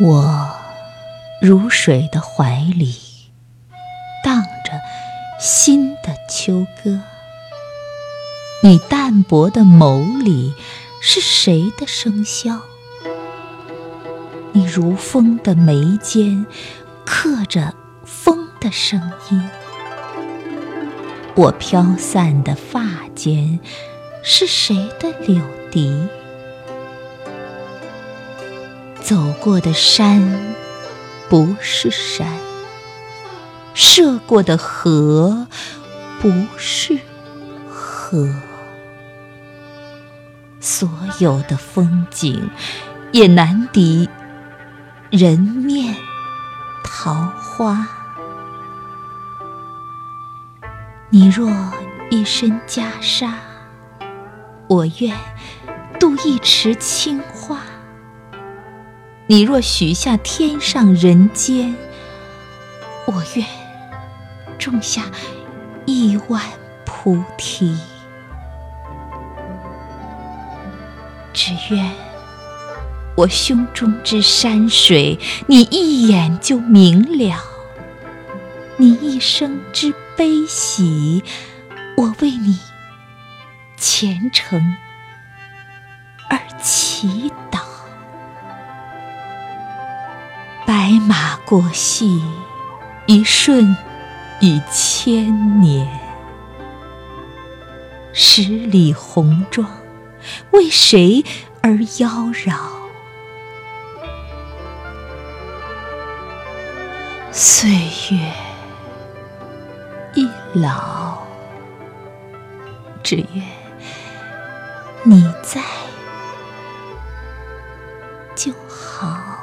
我如水的怀里，荡着新的秋歌。你淡泊的眸里，是谁的笙箫？你如风的眉间，刻着风的声音。我飘散的发间，是谁的柳笛？走过的山，不是山；涉过的河，不是河。所有的风景，也难敌人面桃花。你若一身袈裟，我愿渡一池青花；你若许下天上人间，我愿种下亿万菩提。只愿我胸中之山水，你一眼就明了；你一生之悲喜，我为你虔诚而祈祷。白马过隙，一瞬已千年；十里红妆。为谁而妖娆？岁月易老，只愿你在就好。